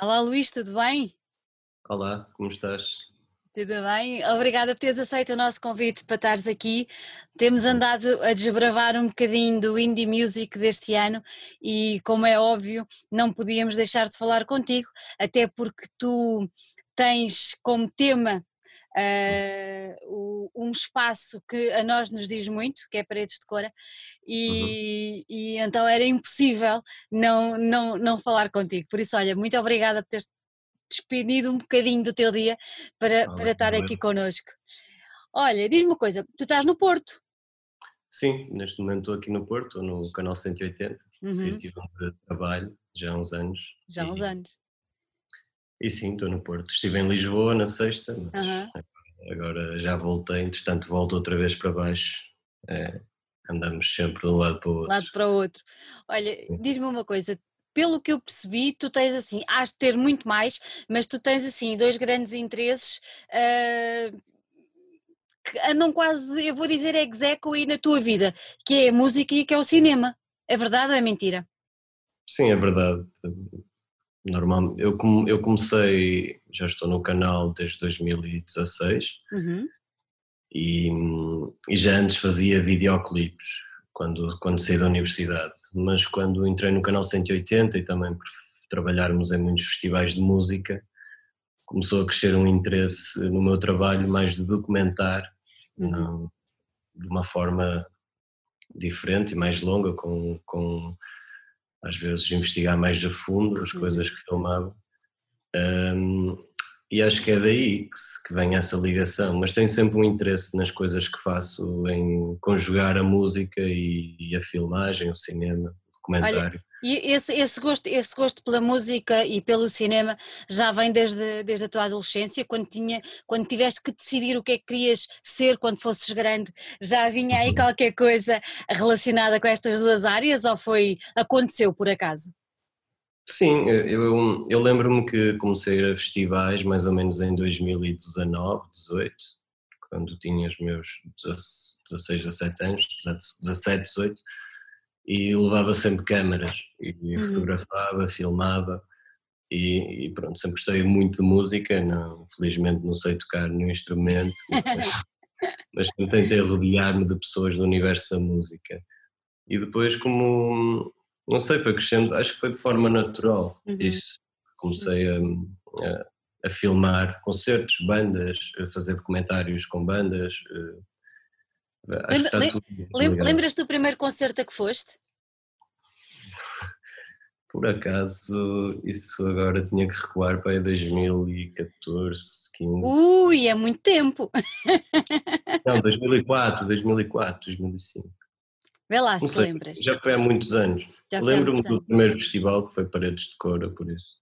Olá Luís, tudo bem? Olá, como estás? Tudo bem? Obrigada por teres aceito o nosso convite para estares aqui. Temos andado a desbravar um bocadinho do indie music deste ano e, como é óbvio, não podíamos deixar de falar contigo, até porque tu tens como tema uh, um espaço que a nós nos diz muito, que é Paredes de Cora, e, uhum. e então era impossível não, não, não falar contigo. Por isso, olha, muito obrigada por teres despedido um bocadinho do teu dia para, ah, para estar aqui connosco. Olha, diz-me uma coisa, tu estás no Porto? Sim, neste momento estou aqui no Porto, no canal 180, uhum. sítio onde trabalho já há uns anos. Já há uns anos. E sim, estou no Porto. Estive em Lisboa na sexta, mas uhum. agora já voltei, entretanto volto outra vez para baixo. É, andamos sempre de um lado para o outro. Lado para o outro. Olha, diz-me uma coisa, pelo que eu percebi, tu tens assim, has de ter muito mais, mas tu tens assim dois grandes interesses uh, que andam quase, eu vou dizer, execo aí na tua vida, que é a música e que é o cinema. É verdade ou é mentira? Sim, é verdade normal, eu, eu comecei, já estou no canal desde 2016 uhum. e, e, já antes fazia videoclipes quando, quando saí da universidade, mas quando entrei no canal 180 e também por trabalharmos em muitos festivais de música, começou a crescer um interesse no meu trabalho mais de documentar uhum. não, de uma forma diferente e mais longa, com, com às vezes investigar mais a fundo as coisas que filmava. Um, e acho que é daí que, que vem essa ligação, mas tenho sempre um interesse nas coisas que faço, em conjugar a música e, e a filmagem, o cinema, o documentário. Olha, e esse, esse, gosto, esse gosto pela música e pelo cinema já vem desde, desde a tua adolescência, quando, tinha, quando tiveste que decidir o que é que querias ser quando fosses grande, já vinha aí uhum. qualquer coisa relacionada com estas duas áreas ou foi, aconteceu por acaso? Sim, eu, eu lembro-me que comecei a festivais mais ou menos em 2019, 18, quando tinha os meus 16, 17 anos, 17, 18, e levava sempre câmaras e uhum. fotografava, filmava e, e, pronto, sempre gostei muito de música, não, felizmente não sei tocar nenhum instrumento, mas, mas tentei rodear-me de pessoas do universo da música. E depois como, não sei, foi crescendo, acho que foi de forma natural uhum. isso, comecei a, a, a, filmar concertos, bandas, a fazer documentários com bandas, eh, Lembra, lembras do primeiro concerto a que foste? Por acaso, isso agora tinha que recuar para 2014, 15. Ui, é muito tempo! Não, 2004, 2004, 2005. Vê lá se sei, lembras. Já foi há muitos anos. Lembro-me do primeiro festival que foi Paredes de Cora, por isso.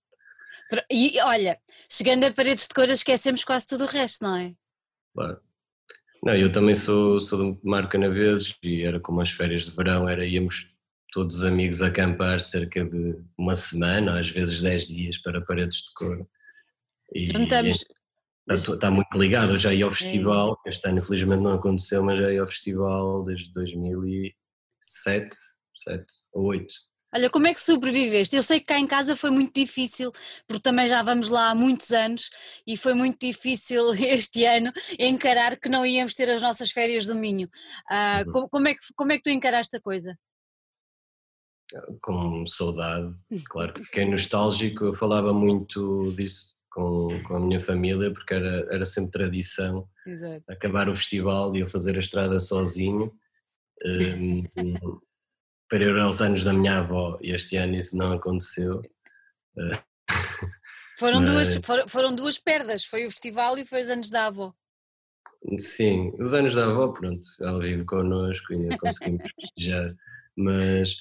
E olha, chegando a Paredes de Cora esquecemos quase tudo o resto, não é? Claro. Não, eu também sou, sou de Marca Naveses e era como as férias de verão, era íamos todos os amigos acampar cerca de uma semana, às vezes dez dias para paredes de cor. E, Juntamos. Está, está muito ligado, eu já ia ao é. festival, é. este ano infelizmente não aconteceu, mas já ia ao festival desde 2007, 7 ou 8. Olha, como é que sobreviveste? Eu sei que cá em casa foi muito difícil, porque também já vamos lá há muitos anos e foi muito difícil este ano encarar que não íamos ter as nossas férias do Minho. Ah, uhum. como, como, é que, como é que tu encaraste a coisa? Com saudade, claro que fiquei nostálgico, eu falava muito disso com, com a minha família, porque era, era sempre tradição Exato. acabar o festival e eu fazer a estrada sozinho. Um, para ir aos anos da minha avó e este ano isso não aconteceu. Eh, foram, Mas... duas, foram, foram, duas perdas, foi o festival e foi os anos da avó. Sim, os anos da avó, pronto, ela vive connosco e ainda conseguimos festejar, mas,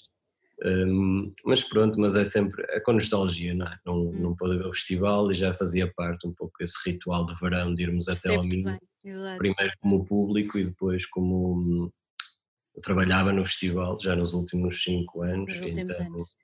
um, mas pronto, mas é sempre, é com nostalgia, não é? Não, hum. não pôde ver o festival e já fazia parte um pouco esse ritual de verão de irmos até ao Minho, primeiro como público e depois como eu trabalhava no festival já nos últimos cinco anos, nos últimos então anos.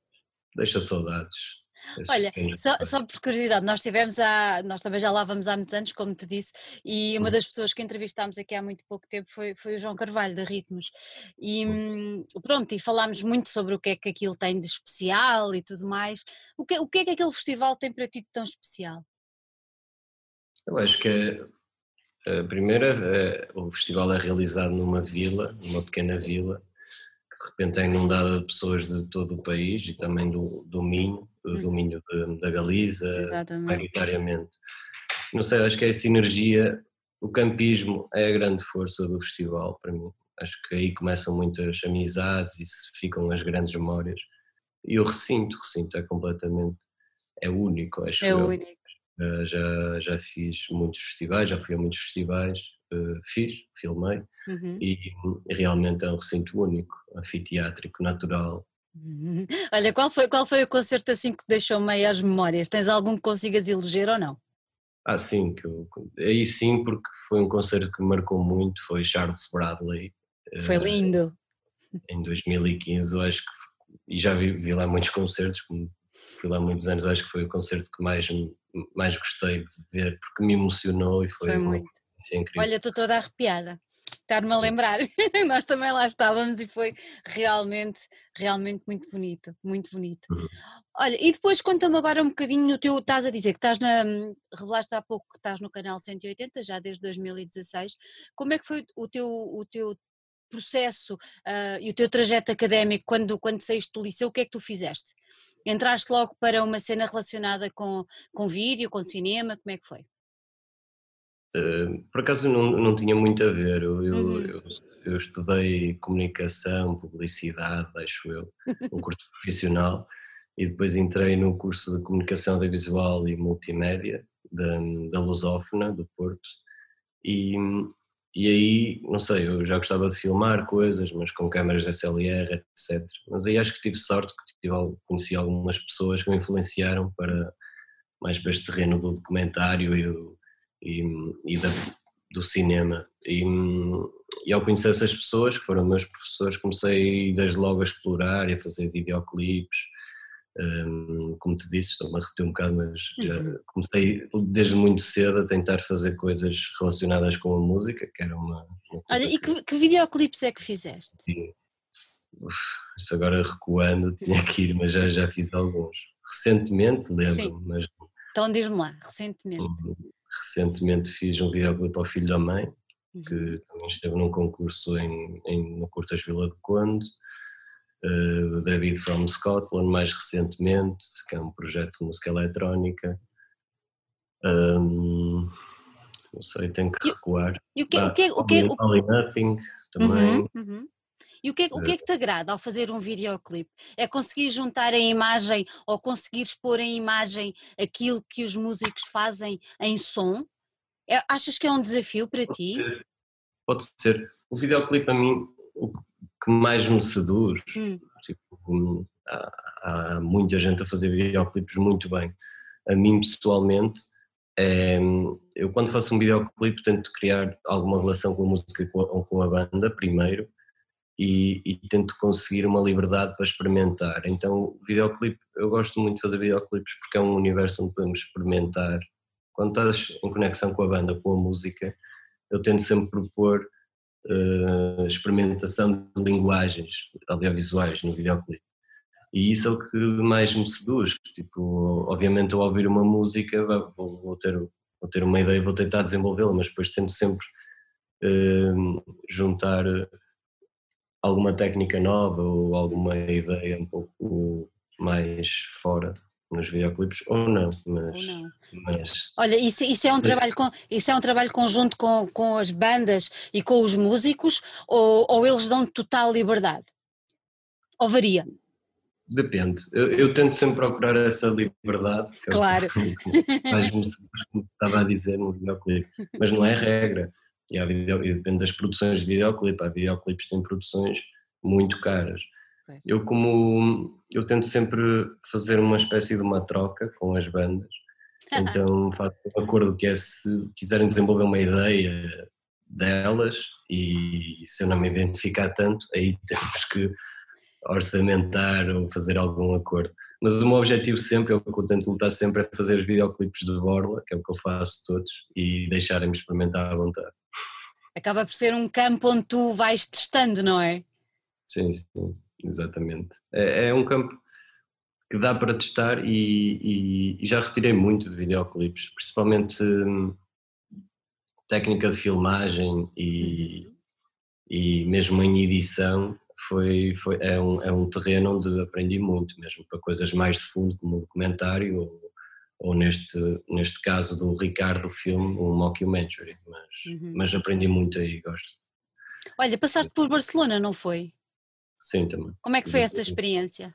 deixa saudades. Olha, só, só, por curiosidade, nós tivemos há, nós também já lá vamos há muitos anos, como te disse, e uma das pessoas que entrevistámos aqui há muito pouco tempo foi, foi o João Carvalho, da Ritmos, e hum, pronto, e falámos muito sobre o que é que aquilo tem de especial e tudo mais. O que, o que é que aquele festival tem para ti de tão especial? Eu acho que é, a primeira, é, o festival é realizado numa vila, numa pequena vila, que de repente é inundada de pessoas de todo o país e também do, do Minho, do uhum. domínio da Galiza, maioritariamente. Não sei, acho que é essa energia, o campismo é a grande força do festival para mim. Acho que aí começam muitas amizades e ficam as grandes memórias. E o recinto, o recinto é completamente, é único, acho É eu. único. Uh, já, já fiz muitos festivais, já fui a muitos festivais, uh, fiz, filmei, uhum. e, realmente é um recinto único, anfiteátrico, natural, Uhum. Olha, qual foi, qual foi o concerto assim que deixou maiores memórias? Tens algum que consigas eleger ou não? Ah, sim, que eu, aí sim, porque foi um concerto que me marcou muito, foi Charles Bradley. Foi uh, lindo. Em 2015, eu acho que, e já vi, vi lá muitos concertos, fui lá muitos anos, acho que foi o concerto que mais, mais gostei de ver, porque me emocionou e foi, foi muito. incrível. Olha, estou toda arrepiada estar-me a lembrar. Nós também lá estávamos e foi realmente, realmente muito bonito, muito bonito. Uhum. Olha, e depois conta-me agora um bocadinho no teu, estás a dizer que estás na, revelaste há pouco que estás no canal 180, já desde 2016, como é que foi o teu, o teu processo uh, e o teu trajeto académico quando, quando saíste do liceu, o que é que tu fizeste? Entraste logo para uma cena relacionada com, com vídeo, com cinema, como é que foi? Uh, por acaso não, não tinha muito a ver, eu, uhum. eu, eu, estudei comunicação, publicidade, acho eu, um curso profissional, e depois entrei no curso de comunicação audiovisual e multimédia da, da Lusófona, do Porto, e, e aí, não sei, eu já gostava de filmar coisas, mas com câmeras SLR, etc. Mas aí acho que tive sorte, que tive, conheci algumas pessoas que me influenciaram para mais para este terreno do documentário e do e, e da, do cinema. E, e, ao conhecer essas pessoas, que foram meus professores, comecei desde logo a explorar e a fazer videoclipes. Um, como te disse, estou-me a repetir um bocado, mas uhum. comecei desde muito cedo a tentar fazer coisas relacionadas com a música, que era uma. uma Olha, e que, que videoclipes é que fizeste? uf, isso agora recuando, tinha que ir, mas já, já fiz alguns. Recentemente, lembro, mas. Então diz-me lá, recentemente. Uhum. Recentemente fiz um videoclipe ao Filho da Mãe, que uhum. também esteve num concurso em, em, no Curtas Vila do Conde. Uh, David from Scotland, mais recentemente, que é um projeto de música eletrónica. Um, não sei, tenho que recuar. E o que, ah, o que, o que, o que, Nothing também. Uhum, uhum. E o que, é, o que é que te agrada ao fazer um videoclipe? É conseguir juntar a imagem ou conseguir expor em imagem aquilo que os músicos fazem em som? É, achas que é um desafio para Pode ti? Ser. Pode ser. O videoclipe a mim, o que mais me seduz, hum. tipo, há, há, muita gente a fazer videoclipes muito bem. A mim pessoalmente, é, eu quando faço um videoclipe tento criar alguma relação com a música ou com a banda primeiro e, e, tento conseguir uma liberdade para experimentar. Então, o videoclipe, eu gosto muito de fazer videoclipes porque é um universo onde podemos experimentar. Quando estás em conexão com a banda, com a música, eu tento sempre propor uh, experimentação de linguagens audiovisuais no videoclipe. E isso é o que mais me seduz. Tipo, obviamente, ao ouvir uma música, vou, vou ter, vou ter uma ideia, vou tentar desenvolvê-la, mas depois tento sempre uh, juntar alguma técnica nova ou alguma ideia um pouco mais fora nos videoclipes ou não, mas, ou não. mas... olha isso, isso é um trabalho com, isso é um trabalho conjunto com, com as bandas e com os músicos ou, ou eles dão total liberdade? Ou varia? Depende, eu, eu tento sempre procurar essa liberdade é claro. mais como estava a dizer no videoclipe. Mas não é regra. E, há video, e depende das produções de videoclipe, há videoclipes que têm produções muito caras. Eu como eu tento sempre fazer uma espécie de uma troca com as bandas, então faço um acordo que é se quiserem desenvolver uma ideia delas e se eu não me identificar tanto, aí temos que orçamentar ou fazer algum acordo. Mas o meu objetivo sempre, é o que eu tento lutar sempre, é fazer os videoclipes de borla, que é o que eu faço todos, e deixarem-me experimentar à vontade. Acaba por ser um campo onde tu vais testando, não é? Sim, sim, exatamente. É, é um campo que dá para testar e, e, e, já retirei muito de videoclipes, principalmente hum, técnica de filmagem e, uhum. e mesmo em edição foi, foi, é, um, é um terreno onde aprendi muito, mesmo para coisas mais de fundo como o documentário ou, ou neste, neste caso do Ricardo filme, um mockumentary, mas, uhum. mas aprendi muito aí, gosto. Olha, passaste por Barcelona, não foi? Sim, também. Como é que foi essa experiência?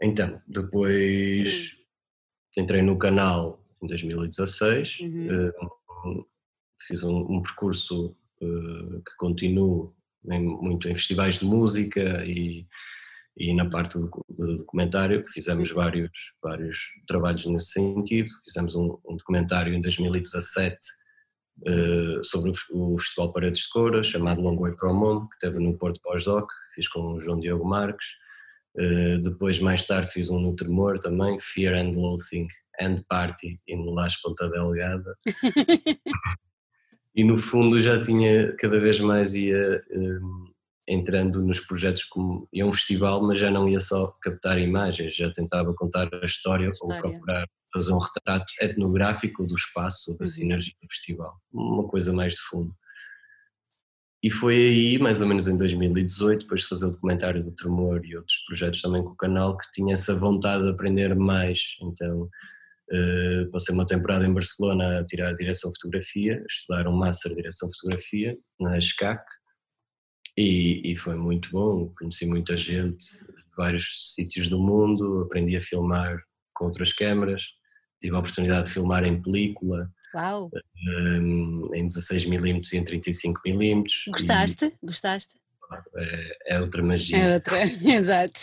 Então, depois uhum. entrei no canal em 2016, uhum. uh, fiz um, um percurso uh, que continuo em, muito em festivais de música e, e na parte do, do documentário, fizemos vários, vários trabalhos nesse sentido. Fizemos um, um documentário em 2017 uh, eh, sobre o, o, Festival Paredes de Cora, chamado Long Way From Home, que teve no Porto Pós-Doc, fiz com o João Diogo Marques. Uh, depois, mais tarde, fiz um no Tremor também, Fear and Loathing and Party, em Las Ponta Delgada. e no fundo já tinha cada vez mais ia um, entrando nos projetos como ia um festival, mas já não ia só captar imagens, já tentava contar a história, história. ou procurar fazer um retrato etnográfico do espaço, da uhum. sinergia do festival, uma coisa mais de fundo. E foi aí, mais ou menos em 2018, depois de fazer o documentário do Tremor e outros projetos também com o canal, que tinha essa vontade de aprender mais. Então, Uh, passei uma temporada em Barcelona a tirar a direção de fotografia, estudar um Master de direção de fotografia na SCAC e, e, foi muito bom, conheci muita gente de vários sítios do mundo, aprendi a filmar com outras câmaras, tive a oportunidade de filmar em película, Uau. Um, em 16mm e em 35mm. Gostaste? E, Gostaste? É, é outra magia. É outra, exato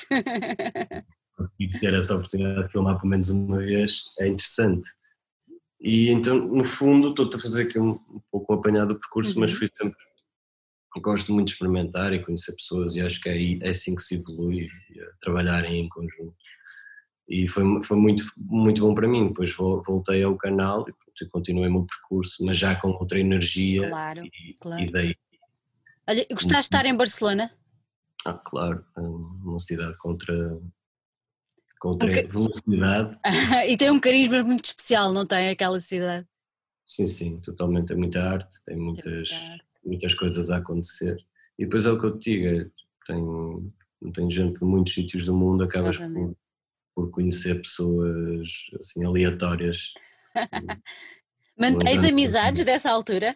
conseguir ter essa oportunidade de filmar pelo menos uma vez é interessante. E então, no fundo, estou-te a fazer aqui um, um pouco apanhado do percurso, uhum. mas fui sempre. Gosto muito de experimentar e conhecer pessoas, e acho que é, é assim que se evolui, trabalharem em conjunto. E foi, foi muito, muito bom para mim. Depois voltei ao canal e continuei o meu percurso, mas já com outra energia. Claro, e, claro. E daí, Olha, gostaste de estar em Barcelona? Ah, claro, é uma cidade contra com velocidade. e tem um carisma muito especial, não tem aquela cidade? Sim, sim, totalmente. É muita arte, tem muitas, tem arte. muitas coisas a acontecer. E depois é o que eu te digo, tem, tem gente de muitos sítios do mundo, acabas por, por, conhecer pessoas assim aleatórias. Mantens amizades dessa altura?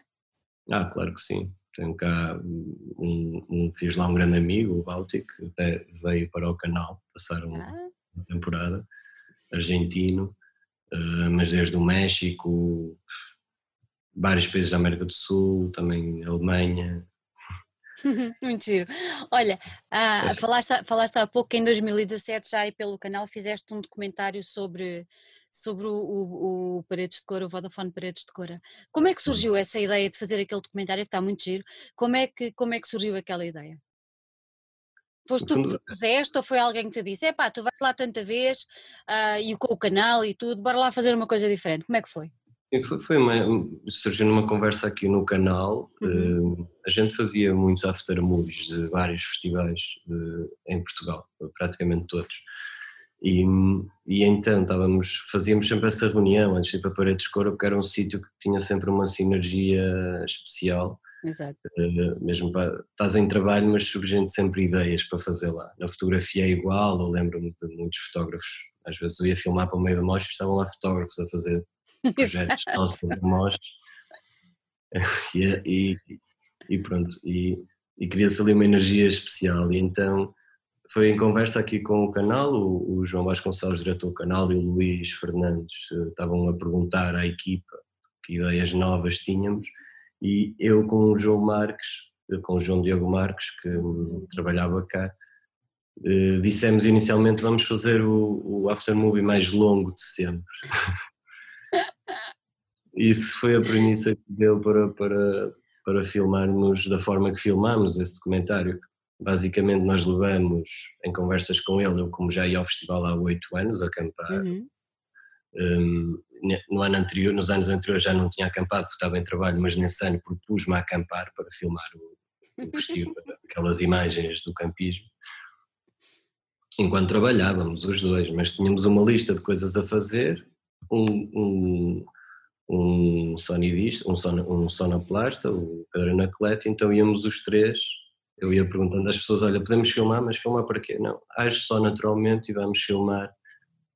Ah, claro que sim. Tenho cá um, um, fiz lá um grande amigo, o Báltico, até veio para o canal passar um, ah temporada, argentino, uh, mas desde o México, vários países da América do Sul, também Alemanha. Muito giro. Olha, ah, falaste, falaste há pouco que em 2017 já aí pelo canal fizeste um documentário sobre, sobre o, o, o Paredes de Cora, o Vodafone Paredes de Cora. Como é que surgiu essa ideia de fazer aquele documentário que está muito giro? Como é que, como é que surgiu aquela ideia? Foste tu que propuseste ou foi alguém que te disse, é pá, tu vais lá tanta vez uh, e com o canal e tudo, bora lá fazer uma coisa diferente. Como é que foi? Foi, foi uma, surgiu numa conversa aqui no canal, uhum. uh, a gente fazia muitos after movies de vários festivais de, em Portugal, praticamente todos. E, e então estávamos, fazíamos sempre essa reunião antes de ir para Paredes de Coro, porque era um sítio que tinha sempre uma sinergia especial Exato. Uh, mesmo para, estás em trabalho, mas surgem sempre ideias para fazer lá. Na fotografia é igual, eu lembro-me de muitos fotógrafos, às vezes eu ia filmar para o meio da mostra e estavam lá fotógrafos a fazer projetos de mostras. e, e, e, pronto, e, e queria-se ali uma energia especial. E então foi em conversa aqui com o canal, o, o João Vasconcelos, diretor do canal, e o Luís Fernandes uh, estavam a perguntar à equipa que ideias novas tínhamos e eu com o João Marques, com o João Diogo Marques, que trabalhava cá, eh, dissemos inicialmente vamos fazer o, o aftermovie mais longo de sempre. Isso foi a premissa que deu para, para, para filmarmos da forma que filmamos esse documentário. basicamente nós levamos em conversas com ele, eu como já ia ao festival há oito anos, acampar, uhum. um, no ano anterior, nos anos anteriores já não tinha acampado porque estava em trabalho, mas nesse ano propus-me a acampar para filmar o, o festival, aquelas imagens do campismo, enquanto trabalhávamos os dois, mas tínhamos uma lista de coisas a fazer, um, um um sonidista, um, son, um sonoplasta, o Pedro Anacleto, então íamos os três, eu ia perguntando às pessoas, olha, podemos filmar, mas filmar para quê? Não, age só naturalmente e vamos filmar.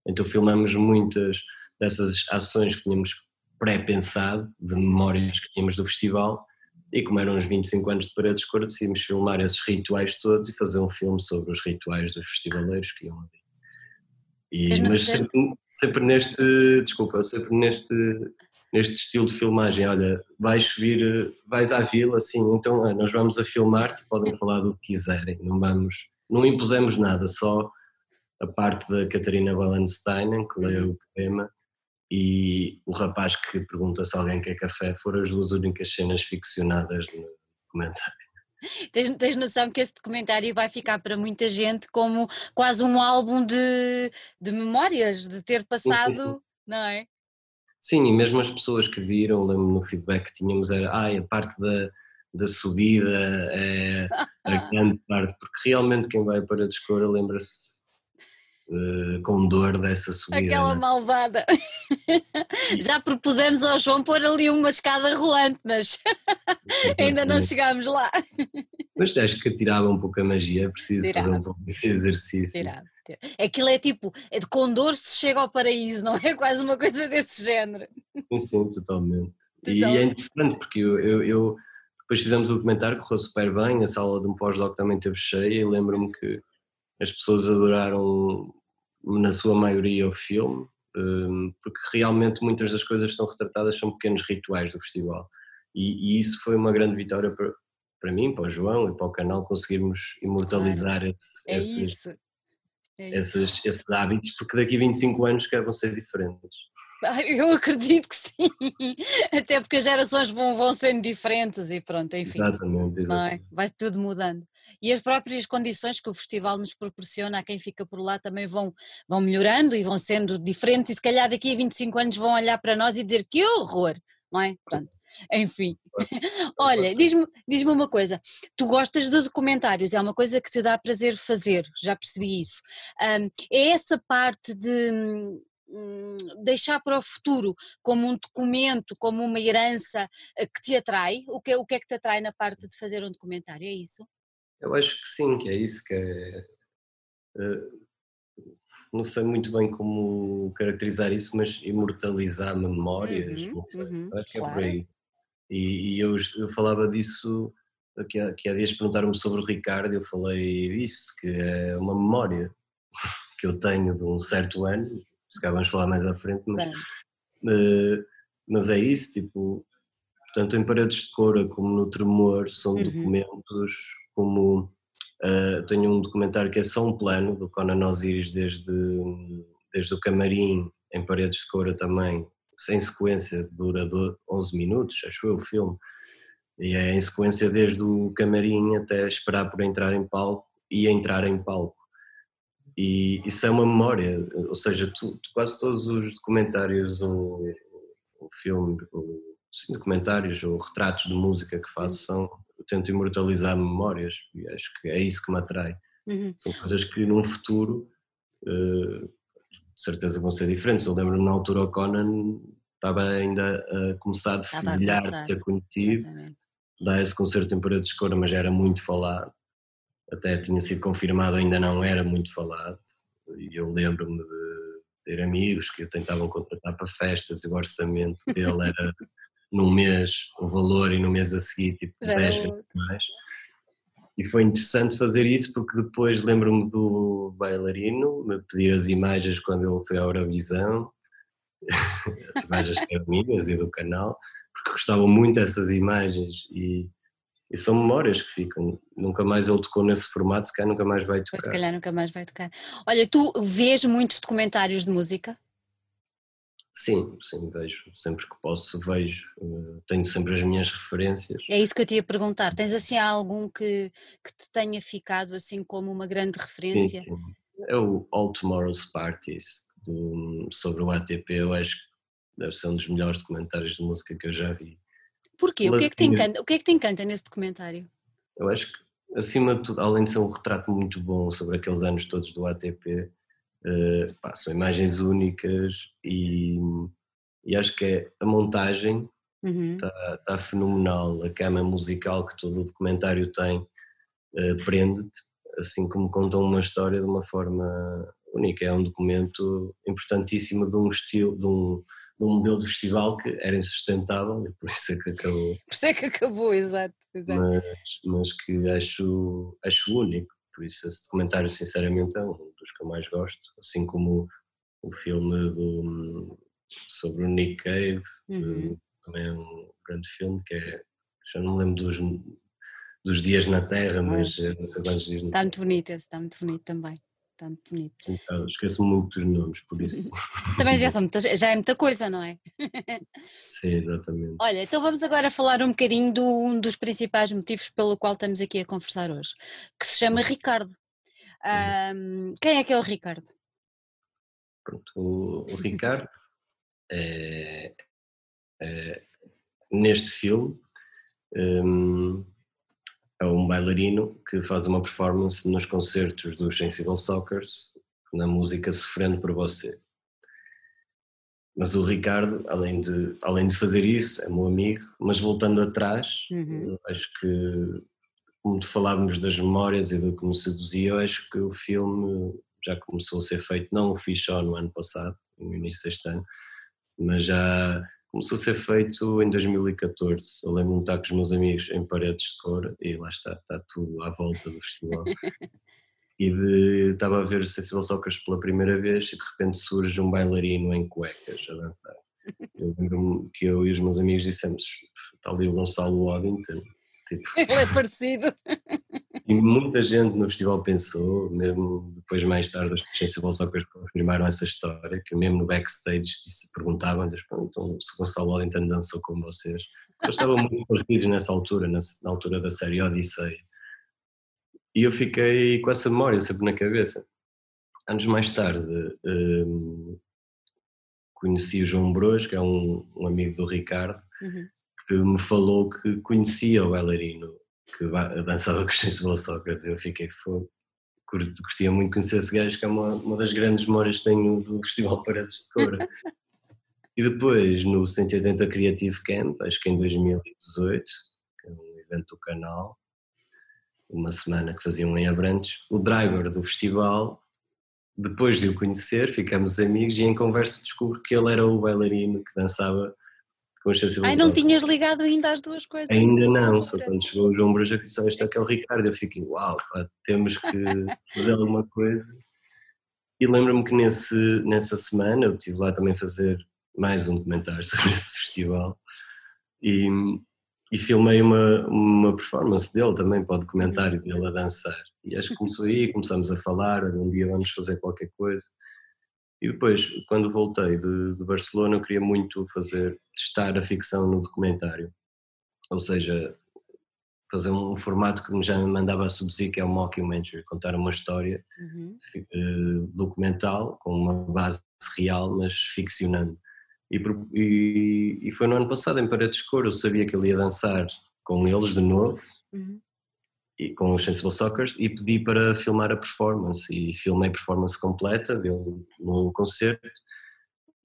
Então filmamos muitas dessas ações que tínhamos pré-pensado, de memórias que tínhamos do festival, e como eram uns 25 anos de Paredes de Cor, decidimos filmar esses rituais todos e fazer um filme sobre os rituais dos festivaleiros que iam ali. E, mas sempre, sempre, neste, desculpa, sempre neste neste estilo de filmagem, olha, vais vir, vais à vila, assim, então nós vamos a filmar-te, podem falar do que quiserem, não vamos, não impusemos nada, só a parte da Catarina Wallenstein, que leu o tema, e o rapaz que pergunta se alguém quer café, foram as duas únicas cenas ficcionadas no documentário. Tens, tens noção que esse documentário vai ficar para muita gente como quase um álbum de, de memórias, de ter passado, não é? Sim, e mesmo as pessoas que viram, lembro no feedback que tínhamos, era ah, a parte da, da subida é a grande parte, porque realmente quem vai para a Descora lembra-se uh, com dor dessa subida. Aquela né? malvada. Já propusemos ao João pôr ali uma escada rolante, mas ainda não chegámos lá. Mas acho que tirava um pouco a magia, é preciso Tirado. fazer um pouco desse exercício. Tirado. Aquilo é tipo, é de condor se chega ao paraíso, não é? Quase uma coisa desse género. Sim, sim, totalmente. E é interessante porque eu, eu, eu, depois fizemos o documentário, correu super bem, a sala de um pós-doc também esteve cheia e lembro-me que as pessoas adoraram, na sua maioria, o filme, hum, porque realmente muitas das coisas que estão retratadas são pequenos rituais do festival. E, e isso foi uma grande vitória para, para mim, para o João e para o canal conseguirmos imortalizar claro. esse, é esses, é esses, esses hábitos, porque daqui a 25 anos quer vão ser diferentes. Eu acredito que sim, até porque as gerações vão, vão sendo diferentes e pronto, enfim. Exatamente, é? exatamente. É? Vai tudo mudando. E as próprias condições que o festival nos proporciona a quem fica por lá também vão, vão melhorando e vão sendo diferentes e se calhar daqui a 25 anos vão olhar para nós e dizer que horror, não é? Pronto. Enfim, olha, diz-me diz uma coisa, tu gostas de documentários, é uma coisa que te dá prazer fazer, já percebi isso. Um, é essa parte de um, deixar para o futuro como um documento, como uma herança eh, que te atrai? O que, o que é que te atrai na parte de fazer um documentário? É isso? Eu acho que sim, que é isso que é. Uh, não sei muito bem como caracterizar isso, mas imortalizar memórias, uhum, não sei. Uhum, acho que é claro. por aí. E, e eu, eu, falava disso, que há, que há dias perguntaram-me sobre o Ricardo, eu falei isso, que é uma memória que eu tenho de um certo ano, se calhar vamos falar mais à frente, mas, uh, mas é isso, tipo, tanto em Paredes de Cora como no Tremor são uhum. documentos como uh, tenho um documentário que é só um plano do Conan Osiris desde, desde o camarim em Paredes de Cora também sem sequência, dura 11 minutos, acho eu, o filme, e é em sequência desde o camarim até esperar por entrar em palco e entrar em palco. E isso é uma memória, ou seja, tu, tu, quase todos os documentários ou, ou filme, ou, sim, documentários ou retratos de música que faço são, eu tento imortalizar memórias e acho que é isso que me atrai. Uhum. São coisas que num futuro uh, de certeza vão ser diferentes. Eu lembro-me na altura o Conan estava ainda a começar a defilhar, de ser conhecido, dar esse concerto em Paredes de Cora, mas já era muito falado, até tinha sido confirmado, ainda não era muito falado, e eu lembro-me de ter amigos que o tentavam contratar para festas e o orçamento dele era num mês o valor e no mês a seguir tipo 10 vezes mais. E foi interessante fazer isso porque depois lembro-me do bailarino me pedir as imagens quando ele foi à Eurovisão, as imagens que eram minhas e do canal, porque gostavam muito dessas imagens e, e, são memórias que ficam. Nunca mais ele tocou nesse formato, se calhar nunca mais vai tocar. se calhar nunca mais vai tocar. Olha, tu vês muitos documentários de música? Sim, sim, vejo. Sempre que posso, vejo. Eh, tenho sempre as minhas referências. É isso que eu te ia perguntar. Tens assim algum que, que te tenha ficado assim como uma grande referência? Sim, sim. É o All Tomorrow's Parties, do, sobre o ATP. Eu acho que deve ser um dos melhores documentários de música que eu já vi. Porquê? O que, é que te encanta, o que é que te encanta nesse documentário? Eu acho que, acima de tudo, além de ser um retrato muito bom sobre aqueles anos todos do ATP, Uh, pá, são imagens únicas e, e, acho que é a montagem está uhum. Tá, tá fenomenal, a cama musical que todo o documentário tem uh, prende-te, assim como contam uma história de uma forma única. É um documento importantíssimo de um estilo, de um, de um modelo de festival que era insustentável e por isso é que acabou. Por isso é que acabou, exato. exato. Mas, mas que acho, acho único. Por isso, esse documentário, sinceramente, é um dos que eu mais gosto, assim como o filme do, sobre o Nick Cave, uhum. também é um grande filme, que é, já não me lembro dos, dos dias na Terra, mas não sei quantos dias na Está muito bonito esse, está muito bonito também. Muito bonito. Então, esqueço muito dos nomes, por isso. também já, são já é muita coisa, não é? Sim, exatamente. Olha, então vamos agora falar um bocadinho de um dos principais motivos pelo qual estamos aqui a conversar hoje, que se chama Ricardo. Um, quem é que é o Ricardo? Pronto, o, o Ricardo é, é, neste filme um, é um bailarino que faz uma performance nos concertos dos Sensible Soccers na música Sofrendo por Você. Mas o Ricardo, além de, além de fazer isso, é meu amigo, mas voltando atrás, uhum. acho que, como falávamos das memórias e do que me seduzia, eu acho que o filme já começou a ser feito, não o fiz só no ano passado, no início deste ano, mas já começou a ser feito em 2014. Eu lembro-me de estar com os meus amigos em paredes de cor e lá está, está tudo à volta do festival. e de, estava a ver Sensible Soccer pela primeira vez e de repente surge um bailarino em cuecas a dançar. Eu lembro-me que eu e os meus amigos dissemos, está ali o Gonçalo Waddington. Tipo. Ele é parecido. E muita gente no festival pensou, mesmo depois mais tarde os Sensible Soccer confirmaram essa história, que mesmo no backstage perguntavam-lhes, então se Gonçalo Waddington dançou com vocês. Eles estavam muito parecidos nessa altura, na, na altura da série Odisseia. E eu fiquei com essa memória sempre na cabeça. Anos mais tarde um, conheci o João Bros, que é um, um amigo do Ricardo, uhum. Que me falou que conhecia o bailarino que dançava com os Sensible Soccer. Eu fiquei fogo. Curtia muito conhecer esse gajo, que é uma, uma das grandes memórias que tenho do Festival Paredes de Cora. e depois no 180 Creative Camp, acho que em 2018, que é um evento do canal, uma semana que faziam em Abrantes, o driver do festival, depois de o conhecer, ficamos amigos e em conversa descubro que ele era o bailarino que dançava com a Ai, não tinhas ligado ainda as duas coisas? Ainda não, só quando chegou o João Braja que disse, este aqui é o Ricardo, eu fiquei, uau, pá, temos que fazer alguma coisa. E lembro-me que nesse, nessa semana eu estive lá também a fazer mais um documentário sobre esse festival e e filmei uma, uma performance dele também para o documentário uhum. dele a dançar. E acho que começou aí, começamos a falar, um dia vamos fazer qualquer coisa. E depois, quando voltei de, de Barcelona, eu queria muito fazer, testar a ficção no documentário. Ou seja, fazer um formato que já me mandava a subsídio, que é o mockumentary, contar uma história uhum. uh, documental, com uma base real, mas ficcionando. E, e, e, foi no ano passado, em Paredes de Cor, eu sabia que ele ia dançar com eles de novo, uhum. E com os Sensible Soccers, e pedi para filmar a performance, e filmei a performance completa dele no concerto,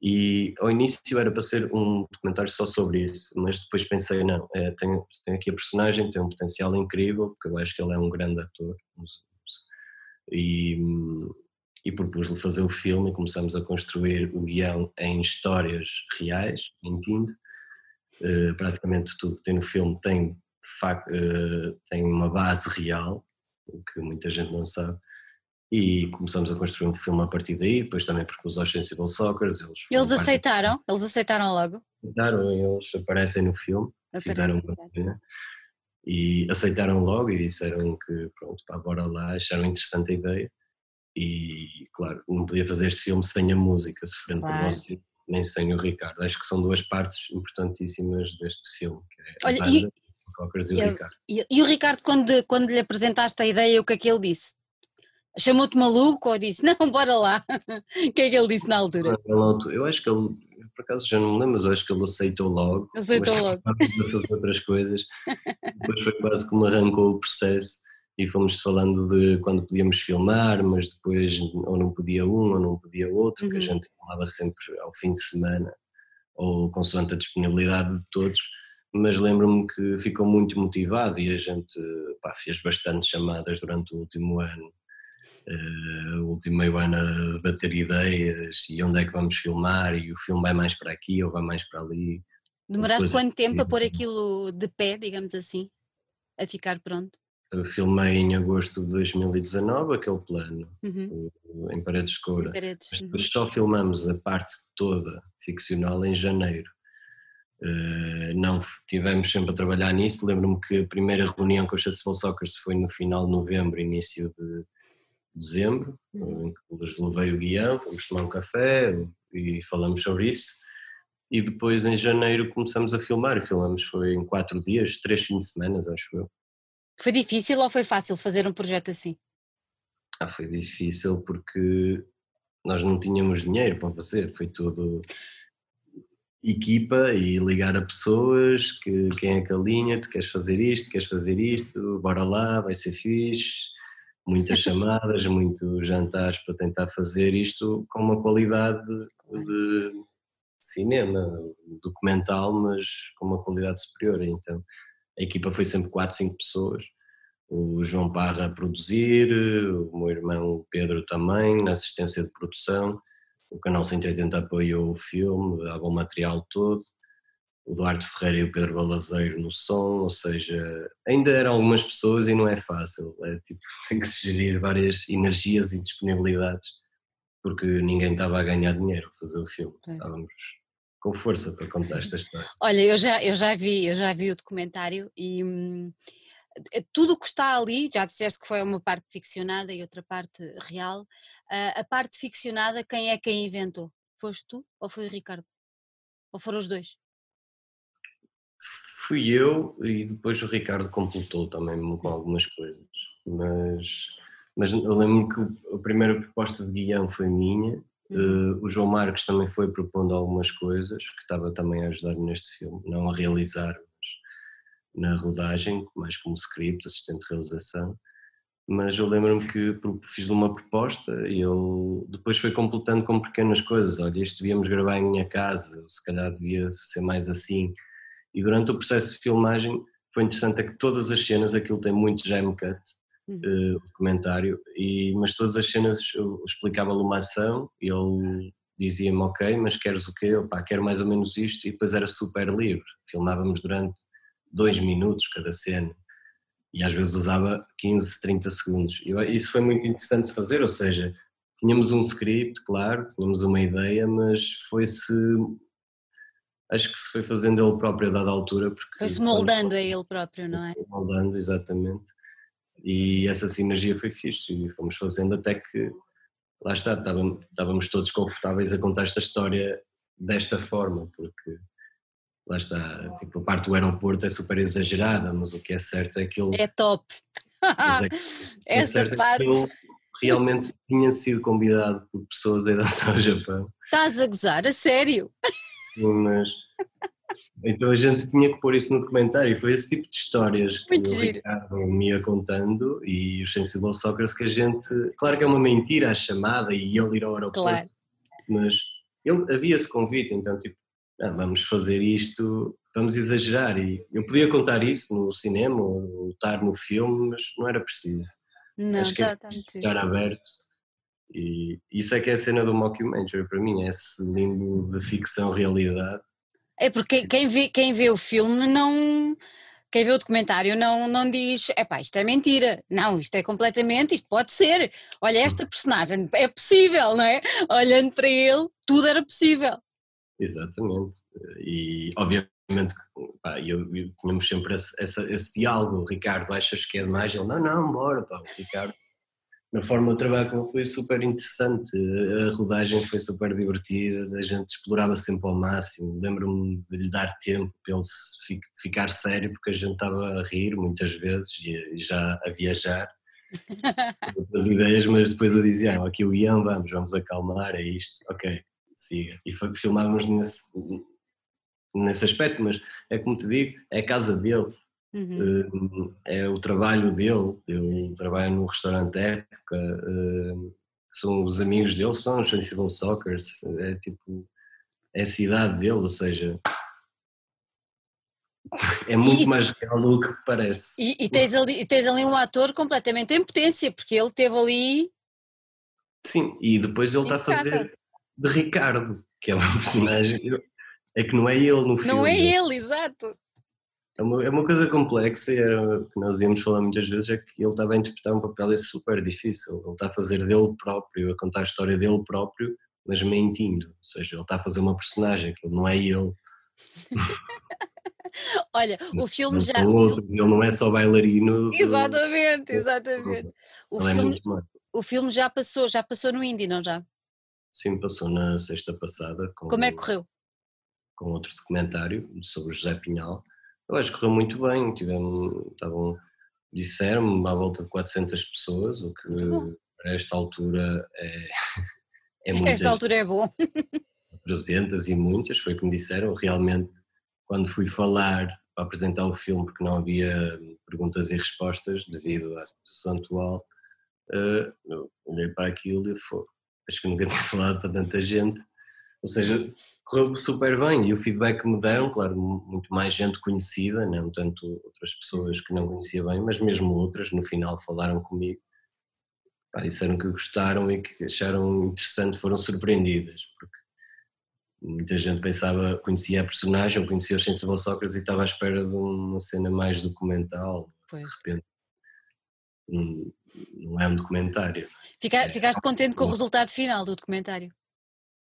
e ao início era para ser um documentário só sobre isso, mas depois pensei, não, é, tenho, tenho aqui a personagem, tem um potencial incrível, porque eu acho que ele é um grande ator, e e propus-lhe fazer o filme e começamos a construir o guião em histórias reais, mentindo. Uh, praticamente tudo que tem no filme tem, tem uma base real, o que muita gente não sabe. E começamos a construir um filme a partir daí, depois também propus aos Sensible Soccer. Eles, eles aceitaram? Parte... Eles aceitaram logo? Aceitaram, eles aparecem no filme, Aparece, fizeram uma cena e aceitaram logo e disseram que pronto, pá, bora lá, acharam interessante a ideia e claro, não podia fazer este filme sem a música, sofrendo claro. nem sem o Ricardo. Acho que são duas partes importantíssimas deste filme, é Olha, e, Sócrates e, o Ricardo. E, e, o Ricardo, quando, quando lhe apresentaste a ideia, o que é que ele disse? Chamou-te maluco ou disse, não, bora lá? o que é que ele disse na altura? Eu acho que ele, por acaso já não me lembro, mas eu acho que ele aceitou logo. Aceitou logo. A fazer outras coisas. Depois foi quase que me arrancou o processo e fomos falando de quando podíamos filmar, mas depois ou não podia um ou não podia outro, uhum. que a uhum. gente filmava sempre ao fim de semana ou consoante a disponibilidade de todos, mas lembro-me que ficou muito motivado e a gente pá, fez bastante chamadas durante o último ano, uh, o último meio ano a bater ideias e onde é que vamos filmar e o filme vai mais para aqui ou vai mais para ali. Demoraste quanto tempo a pôr aquilo de pé, digamos assim, a ficar pronto? Eu filmei em agosto de 2019 aquele plano, uhum. em Paredes de Coura. Paredes, Mas depois uhum. só filmamos a parte toda ficcional em janeiro. Uh, não tivemos sempre a trabalhar nisso. Lembro-me que a primeira reunião com o Chasseval Soccer foi no final de novembro, início de dezembro, uhum. em que lhes levei o guião, fomos tomar um café e falamos sobre isso. E depois em janeiro começamos a filmar e filmamos foi em quatro dias, três fins de semana, acho eu. Foi difícil ou foi fácil fazer um projeto assim? Ah, foi difícil porque nós não tínhamos dinheiro para fazer, foi tudo equipa e ligar a pessoas, que quem é que alinha-te, queres fazer isto, queres fazer isto, bora lá, vai ser fixe, muitas chamadas, muitos jantares para tentar fazer isto com uma qualidade de cinema, documental, mas com uma qualidade superior, então a equipa foi sempre 4, 5 pessoas. O João Parra a produzir, o meu irmão Pedro também, na assistência de produção. O canal 180 apoiou o filme, dava o material todo. O Duarte Ferreira e o Pedro Balazeiro no som, ou seja, ainda eram algumas pessoas e não é fácil. É, tipo, tem que se gerir várias energias e disponibilidades, porque ninguém estava a ganhar dinheiro a fazer o filme. Estávamos com força para contar esta história. Olha, eu já, eu já vi, eu já vi o documentário e hum, tudo o que está ali, já disseste que foi uma parte ficcionada e outra parte real, uh, a parte ficcionada quem é quem inventou? Foste tu ou foi o Ricardo? Ou foram os dois? Fui eu e depois o Ricardo completou também com algumas coisas, mas, mas eu lembro que a primeira proposta de guião foi minha Uh, o João Marques também foi propondo algumas coisas que estava também a ajudar neste filme, não a realizar, na rodagem, mais como script, assistente de realização. Mas eu lembro-me que fiz uma proposta e ele depois foi completando com pequenas coisas. Olha, isto devíamos gravar em minha casa, se calhar devia ser mais assim. E durante o processo de filmagem foi interessante é que todas as cenas, aquilo tem muito jam cut, uhum. uh, documentário, e, mas todas as cenas eu explicava-lhe uma ação e ele dizia-me ok, mas queres o quê? Opa, quero mais ou menos isto e depois era super livre, filmávamos durante dois minutos cada cena e às vezes usava 15, 30 segundos. E isso foi muito interessante fazer, ou seja, tínhamos um script, claro, tínhamos uma ideia, mas foi-se acho que se foi fazendo ele próprio a dada altura. Foi-se moldando a ele próprio, não é? Moldando, exatamente. E essa sinergia foi fixe e fomos fazendo até que, lá está, estávamos, estávamos todos confortáveis a contar esta história desta forma, porque lá está, tipo, a parte do aeroporto é super exagerada, mas o que é certo é que ele... É top! É, Essa é parte... É realmente tinha sido convidado por pessoas a dançar ao Japão. Estás a gozar, a sério? Sim, mas então a gente tinha que pôr isso no documentário. E foi esse tipo de histórias que Muito o giro. Ricardo me ia contando e os Sensible Soccer que a gente. Claro que é uma mentira a chamada e ele ir ao aeroporto. Claro. Mas ele, havia esse convite, então tipo, ah, vamos fazer isto, vamos exagerar. E eu podia contar isso no cinema ou estar no filme, mas não era preciso. Não, Acho que tá, é tá estar aberto. E isso é que é a cena do mockumentary para mim, é esse limbo de ficção-realidade é porque quem vê, quem vê o filme não. Quem vê o documentário não, não diz, é pá, isto é mentira. Não, isto é completamente, isto pode ser. Olha, esta personagem é possível, não é? Olhando para ele, tudo era possível. Exatamente. E obviamente pá, eu, eu, tínhamos sempre esse, esse, esse diálogo. Ricardo, achas que é demais? Ele, não, não, bora, pá, Ricardo na forma de trabalho foi super interessante, a rodagem foi super divertida, a gente explorava sempre ao máximo, lembro-me de lhe dar tempo para ele ficar sério, porque a gente estava a rir muitas vezes e já a viajar, outras ideias, mas depois eu dizia, ah, aqui o Ian, vamos, vamos acalmar, é isto, ok, siga. E filmávamos nesse, nesse aspecto, mas é como te digo, é a casa dele, Uhum. Eh, é o trabalho dele, eu trabalho no restaurante Época, eh, são os amigos dele, são os Sensible Soccers, é tipo, é a cidade dele, ou seja, é muito e, mais real do que parece. E, e, tens ali, tens ali um ator completamente em potência, porque ele teve ali. Sim, e depois ele está a fazer de Ricardo, que é uma personagem. É que não é ele no filme. Não é ele, exato. É uma, é uma coisa complexa e era, que nós íamos falar muitas vezes, é que ele estava a interpretar um papel super difícil. Ele está a fazer dele próprio, a contar a história dele próprio, mas mentindo. Ou seja, ele está a fazer uma personagem, que não é ele. Olha, o filme já. Outro, ele não é só bailarino. Exatamente, exatamente. O é filme, é o filme já passou, já passou no Indie, não já? Sim, passou na sexta passada. Com, Como é que correu? Com outro documentário sobre José Pinhal eu acho que correu muito bem, tivemos, estavam, disseram-me à volta de 400 pessoas, o que para esta altura é, é muito. Esta altura é bom. 300 e muitas, foi o que me disseram, realmente quando fui falar para apresentar o filme, porque não havia perguntas e respostas devido à situação atual, uh, olhei para aquilo e foi, acho que nunca tinha falado para tanta gente, ou seja, correu super bem e o feedback que me deram, claro, muito mais gente conhecida, não tanto outras pessoas que não conhecia bem, mas mesmo outras no final falaram comigo, pá, disseram que gostaram e que acharam interessante, foram surpreendidas, porque muita gente pensava, conhecia a personagem, ou conhecia os Sensible Sócrates e estava à espera de uma cena mais documental, pois. de repente não é um documentário. Fica, é, ficaste contente com o resultado final do documentário?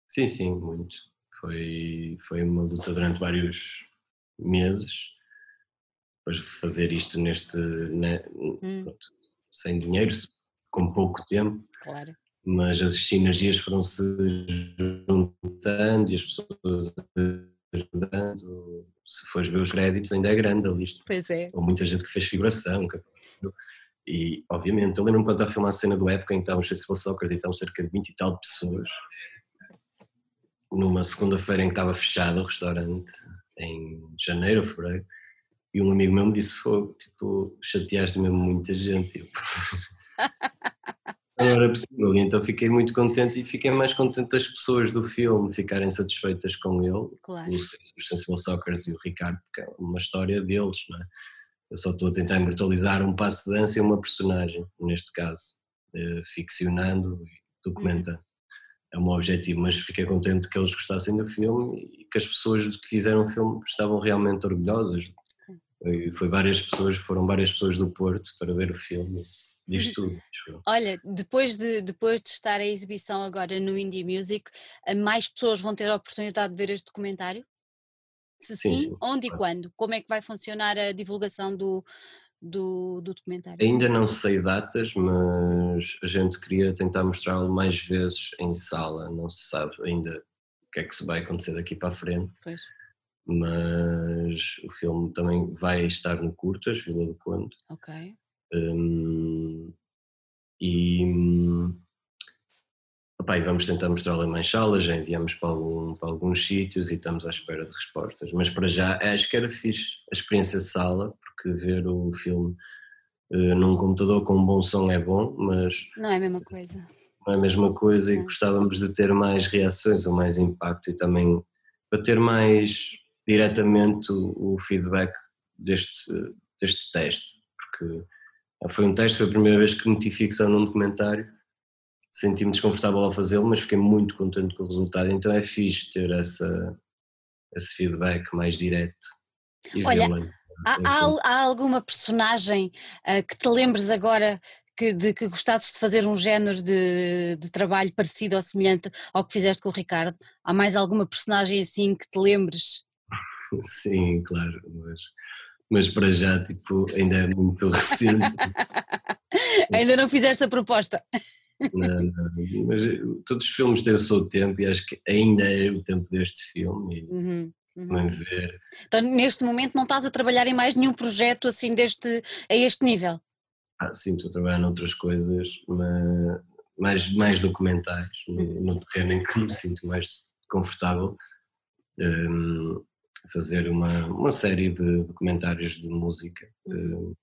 Sim, sim, muito. Foi, foi uma luta durante vários meses para fazer isto neste né, hum. sem dinheiro, com pouco tempo. Claro. Mas as sinergias foram-se juntando e as pessoas ajudando. Se fores ver os créditos, ainda é grande a lista. Pois é. Houve muita gente que fez figuração. E, obviamente, eu lembro-me quando estava a filmar a cena do época em que estavam Chessable Soccer e estavam cerca de 20 e tal de pessoas numa segunda-feira em que estava fechado o restaurante, em janeiro ou fevereiro, e um amigo meu me disse: Fogo, tipo, chateaste mesmo muita gente. Eu, não era possível, então fiquei muito contente e fiquei mais contente das pessoas do filme ficarem satisfeitas com ele, claro. os, os Sensible Soccers e o Ricardo, porque é uma história deles, não é? Eu só estou a tentar imortalizar um passo de dança e uma personagem, neste caso, eh, ficcionando e documentando. É o meu objetivo, mas fiquei contente que eles gostassem do filme e que as pessoas que fizeram o filme estavam realmente orgulhosas. E foi várias pessoas, foram várias pessoas do Porto para ver o filme, diz uhum. tudo. Olha, depois de, depois de estar a exibição agora no Indie Music, eh, mais pessoas vão ter a oportunidade de ver este documentário? Se sim, sim, sim onde e quando? Como é que vai funcionar a divulgação do, do, do documentário? Ainda não sei datas, mas a gente queria tentar mostrá-lo mais vezes em sala, não se sabe ainda o que é que se vai acontecer daqui para a frente. Pois. Mas o filme também vai estar no Curtas, Vila do Conde. Ok. Um, e E vamos tentar mostrá-lo em mais salas, já enviamos para, algum, para, alguns sítios e estamos à espera de respostas. Mas para já acho que era fixe a experiência de sala, porque ver o filme uh, num computador com um bom som é bom, mas. Não é a mesma coisa. Não é a mesma coisa e gostávamos de ter mais reações ou mais impacto e também para ter mais diretamente o, o feedback deste, deste teste, porque foi um teste, foi a primeira vez que meti ficção num documentário senti-me desconfortável ao fazê-lo, mas fiquei muito contente com o resultado, então é fixe ter essa, esse feedback mais direto e Olha, há, há, há, alguma personagem uh, que te lembres agora que, de que gostasses de fazer um género de, de trabalho parecido ou semelhante ao que fizeste com o Ricardo? Há mais alguma personagem assim que te lembres? Sim, claro, mas mas para já tipo, ainda é muito recente. ainda não fizeste a proposta. Não, não, mas todos os filmes têm o seu tempo e acho que ainda é o tempo deste filme. Uhum. Uhum. ver. Então, neste momento não estás a trabalhar em mais nenhum projeto assim deste, a este nível? Ah, sim, estou a trabalhar noutras coisas, mas mais, mais documentais, no, uhum. no terreno em que me sinto mais confortável. Um, fazer uma, uma série de documentários de música um,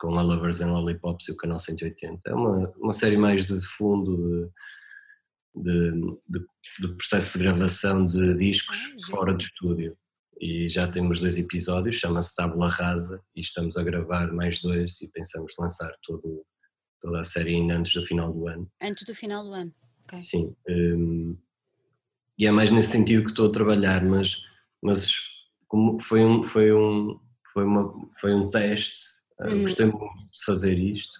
com a Lovers and Lollipops e o Canal 180. É uma, uma série mais de fundo de, de, de, processo de gravação de discos ah, fora do estúdio. E já temos dois episódios, chama-se Tábula Rasa, e estamos a gravar mais dois e pensamos lançar todo, toda a série ainda antes do final do ano. Antes do final do ano, ok. Sim. Um, e é mais nesse sentido que estou a trabalhar, mas, mas como foi um, foi um, foi uma, foi um teste, hum. gostei muito de fazer isto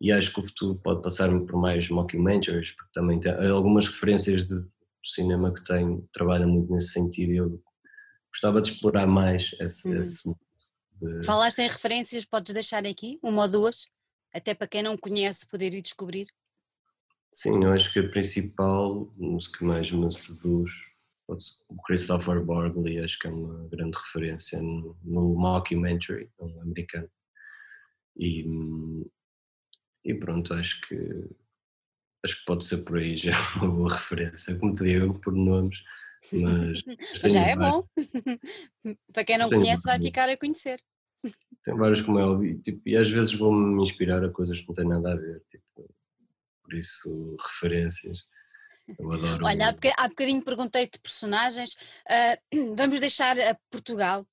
e acho que o futuro pode passar-me por mais mockumentaries, porque também tem algumas referências de cinema que tenho, trabalha muito nesse sentido e eu gostava de explorar mais esse, hum. esse de... Falaste em referências, podes deixar aqui, uma ou duas? até para quem não conhece poder ir descobrir? Sim, eu acho que a principal, o que mais me seduz, o Christopher Borgley, acho que é uma grande referência no, no mockumentary no americano. E, e pronto, acho que acho que pode ser por aí já uma boa referência, como te digo, por nomes, mas, mas já é bom. Para quem não conhece, vai ficar a conhecer. Tem vários como é óbvio, tipo, e às vezes vou-me inspirar a coisas que não têm nada a ver, tipo, por isso referências. Eu adoro. Olha, há, bocadinho perguntei-te personagens, uh, vamos deixar a Portugal,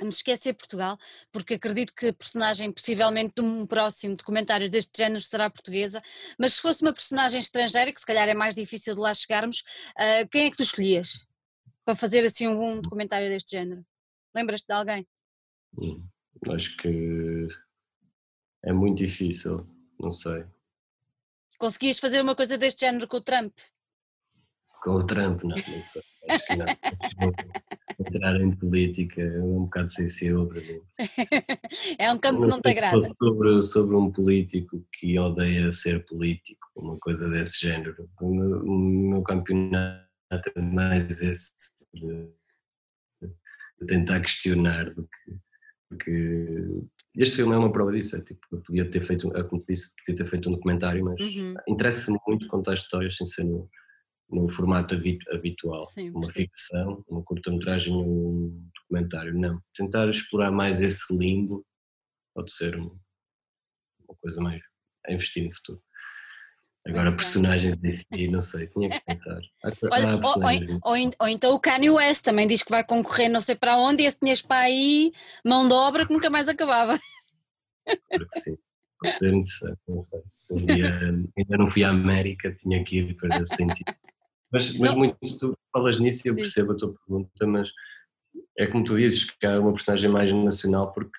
vamos esquecer Portugal, porque acredito que a personagem possivelmente de um próximo documentário deste género será portuguesa, mas se fosse uma personagem estrangeira, que se calhar é mais difícil de lá chegarmos, uh, quem é que tu escolhias para fazer assim um documentário deste género? Lembras-te de alguém? Hum. Acho que é muito difícil, não sei. Conseguias fazer uma coisa deste género com o Trump? Com o Trump, não, não sei. Acho que não. Entrar em política é um bocado sensível para mim. É um campo que não te agrada. Sobre, sobre um político que odeia ser político, uma coisa desse género. O meu, o meu campeonato é mais esse de, de tentar questionar do que porque este filme é uma prova disso, é tipo, eu podia ter feito, é como te disse, podia ter feito um documentário, mas uhum. interessa-me muito contar histórias sem ser no, formato habitual, sim, uma ficção, uma curta-metragem, um documentário, não. Tentar explorar mais esse limbo pode ser uma coisa mais a investir no futuro. Agora, personagens desse não sei, tinha que pensar. Olha, ou, ou, ou, então o Kanye West também diz que vai concorrer não sei para onde e esse tinhas para aí mão de obra que nunca mais acabava. Porque sim, pode ser interessante, não sei. Se um dia ainda não fui à América, tinha que ir para sentir. Mas, mas muito, tu falas nisso e eu percebo a tua pergunta, mas é como tu dizes, que há uma personagem mais nacional porque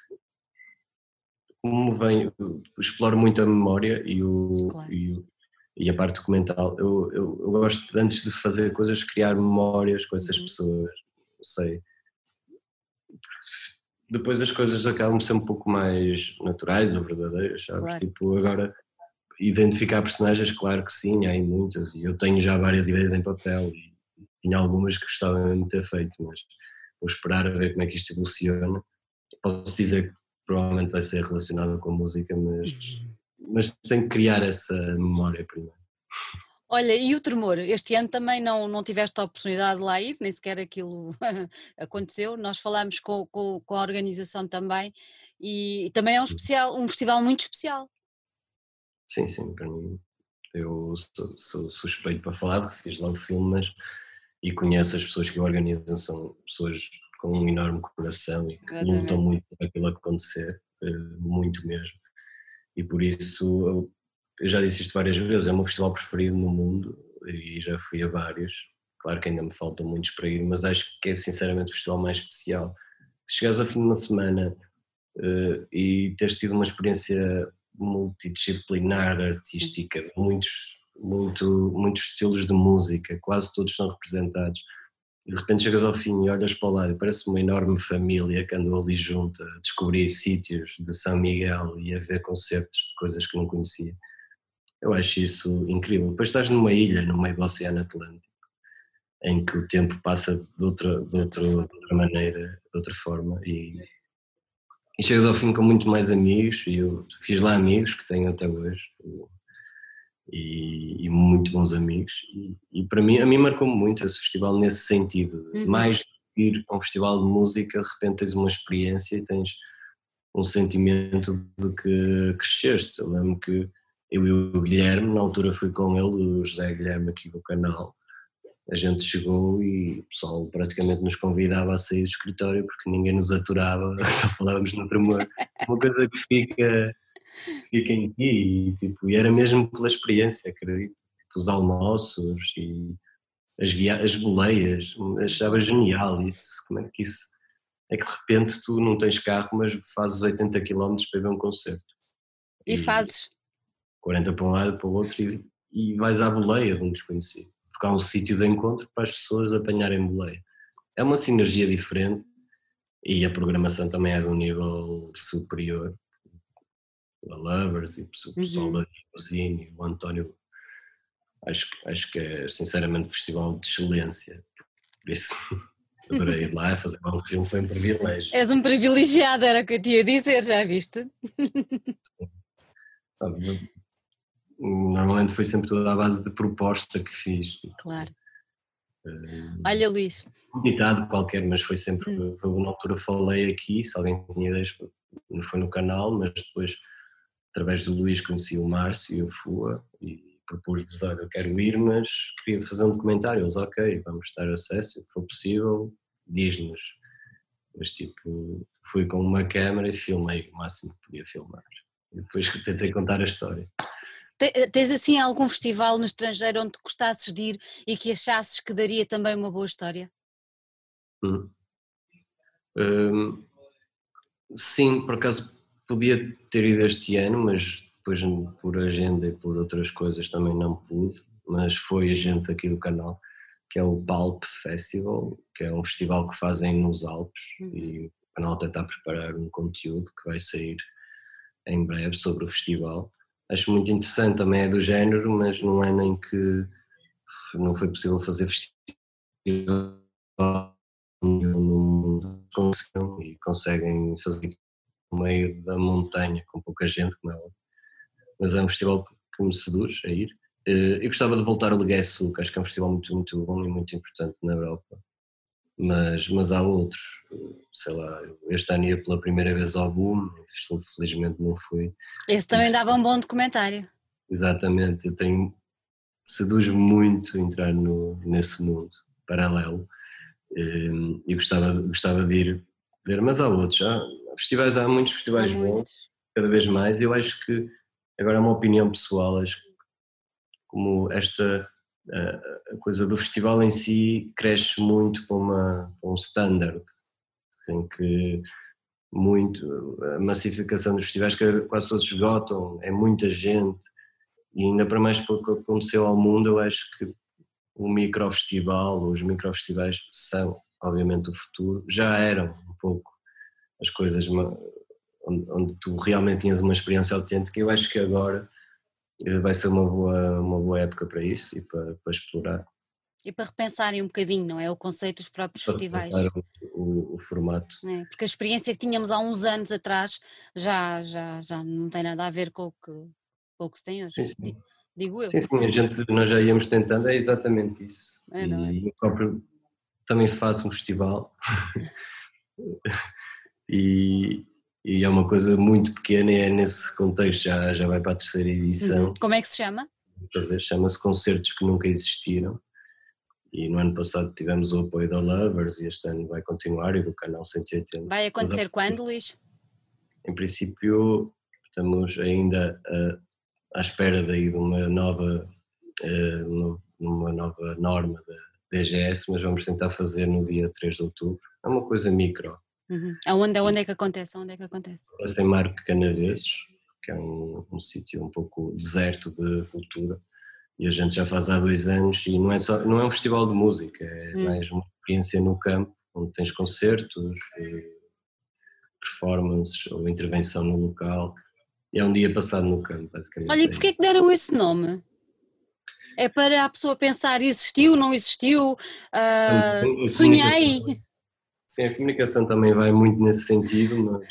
como vem, exploro muito a memória e o, claro. e o, e a parte documental. Eu, eu, eu, gosto, antes de fazer coisas, criar memórias com essas uhum. pessoas. Não sei. Depois as coisas acabam ser um pouco mais naturais ou verdadeiras, sabes? Claro. Tipo, agora, identificar personagens, claro que sim, há muitas. E eu tenho já várias ideias em papel e tinha algumas que gostava de ter feito, mas vou esperar a ver como é que isto evoluciona. Posso dizer que provavelmente vai ser relacionado com música, mas. Uhum mas tem que criar essa memória primeiro. Olha, e o tremor? Este ano também não, não tiveste a oportunidade de lá ir, nem sequer aquilo aconteceu. Nós falámos com, com, com, a organização também e também é um, especial, um festival muito especial. Sim, sim, para mim. Eu sou, sou suspeito para falar, porque fiz lá o filme, mas e conheço as pessoas que o organizam, são pessoas com um enorme coração e que Exatamente. lutam muito para aquilo acontecer, eh, muito mesmo e por isso eu, já disse isto várias vezes, é o meu festival preferido no mundo e já fui a vários. Claro que ainda me faltam muitos para ir, mas acho que é sinceramente o festival mais especial. Chegares ao fim de uma semana uh, e teres tido uma experiência multidisciplinar, artística, muitos, muito, muitos estilos de música, quase todos são representados. e de repente chegas ao fim e olhas para o lado e parece uma enorme família que andou ali junto a descobrir sítios de São Miguel e a ver concertos de coisas que não conhecia. Eu acho isso incrível. Depois estás numa ilha, no meio do Oceano Atlântico, em que o tempo passa de outra, de outra, de outra maneira, de outra forma, e, e chegas ao fim com muito mais amigos, e eu fiz lá amigos que tenho até hoje, e, e muito bons amigos, e, e, para mim, a mim marcou muito esse festival nesse sentido, uhum. mais do que ir a um festival de música, de repente tens uma experiência e tens um sentimento de que cresceste, eu lembro que eu e o Guilherme, na altura fui com ele, o José Guilherme aqui do canal, a gente chegou e o pessoal praticamente nos convidava a sair do escritório porque ninguém nos aturava, só falávamos no primeiro, uma coisa que fica, fica em ti e, tipo, e era mesmo pela experiência, acredito, tipo, os almoços e as, via as boleias, achava genial isso, como é que isso, é que de repente tu não tens carro mas fazes 80 km para ver um concerto. E, e fazes? 40 para um lado, para o outro e, e vais à boleia de um desconhecido, porque há um sítio de encontro para as pessoas apanharem boleia. É uma sinergia diferente e a programação também é de um nível superior. O Lovers e o pessoal uhum. da Limousine, o António, acho, acho que é sinceramente um festival de excelência. Por isso adorei ir lá fazer um filme, foi um privilégio. És um privilegiado, era o que eu tinha a dizer, já viste? Normalmente foi sempre toda a base de proposta que fiz. Claro. Uh, Olha, Luís. Ditado qualquer, mas foi sempre. Hum. Eu, na altura falei aqui, se alguém tinha ideias, não foi no canal, mas depois, através do Luís, conheci o Márcio e o Fua e propus-lhes: olha, eu quero ir, mas queria fazer um documentário. Eles, ok, vamos dar acesso, o que for possível, diz-nos. Mas tipo, fui com uma câmera e filmei o máximo que podia filmar. E depois tentei contar a história. Tens assim algum festival no estrangeiro onde gostasses de ir e que achasses que daria também uma boa história? Hum. Hum, sim, por acaso podia ter ido este ano, mas depois por agenda e por outras coisas também não pude, mas foi a gente aqui do canal, que é o Palp Festival, que é um festival que fazem nos Alpes uhum. e o canal até está a preparar um conteúdo que vai sair em breve sobre o festival acho muito interessante, também é do género, mas não é nem que não foi possível fazer festival mundo e conseguem fazer no meio da montanha com pouca gente, como é. Mas é um festival que me seduz a ir. Eh, eu gostava de voltar ao Legueço, que acho que é um festival muito, muito bom e muito importante na Europa mas, mas há outros, sei lá, este ano ia pela primeira vez ao Boom, felizmente não fui. Esse também dava um bom documentário. Exatamente, eu tenho, seduz muito entrar no, nesse mundo paralelo ehm, e gostava, gostava de ir ver, mas há outros, há festivais, há muitos festivais há bons, muitos. cada vez mais, eu acho que, agora é uma opinião pessoal, acho que como esta a coisa do festival em si cresce muito para, uma, para um standard, em que muito, a massificação dos festivais que quase todos esgotam, é muita gente, e ainda para mais que aconteceu ao mundo, eu acho que o microfestival, os microfestivais são obviamente o futuro, já eram um pouco as coisas onde, onde tu realmente tinhas uma experiência autêntica, eu acho que agora vai ser uma boa, uma boa época para isso e para, para explorar. E para repensarem um bocadinho, não é? O conceito dos próprios para festivais. O, o, o, formato. É, porque a experiência que tínhamos há uns anos atrás já, já, já não tem nada a ver com o que, com o que se tem hoje. Sim, sim. Digo eu. Sim, sim, a gente, nós já íamos tentando, é exatamente isso. É, não é? E eu próprio também faço um festival. e, e é uma coisa muito pequena e é nesse contexto, já, já vai para a terceira edição. Uhum. Como é que se chama? Chama-se Concertos que Nunca Existiram e no ano passado tivemos o apoio da Lovers e este ano vai continuar e do canal 180. Vai acontecer quando, Luís? Em princípio estamos ainda à espera daí de uma nova, eh, uma nova norma da DGS, mas vamos tentar fazer no dia 3 de outubro. É uma coisa micro, Uhum. Aonde, aonde é que acontece? Aonde é que acontece? Tem Marco Canaveses, que é um, um sítio um pouco deserto de cultura, e a gente já faz há dois anos e não é, só, não é um festival de música, é hum. mais uma experiência no campo, onde tens concertos, eh, performances ou intervenção no local. É um dia passado no campo, basicamente. Olha, e porquê que deram esse nome? É para a pessoa pensar, existiu, não existiu, uh, sonhei. Sim, a comunicação também vai muito nesse sentido, mas,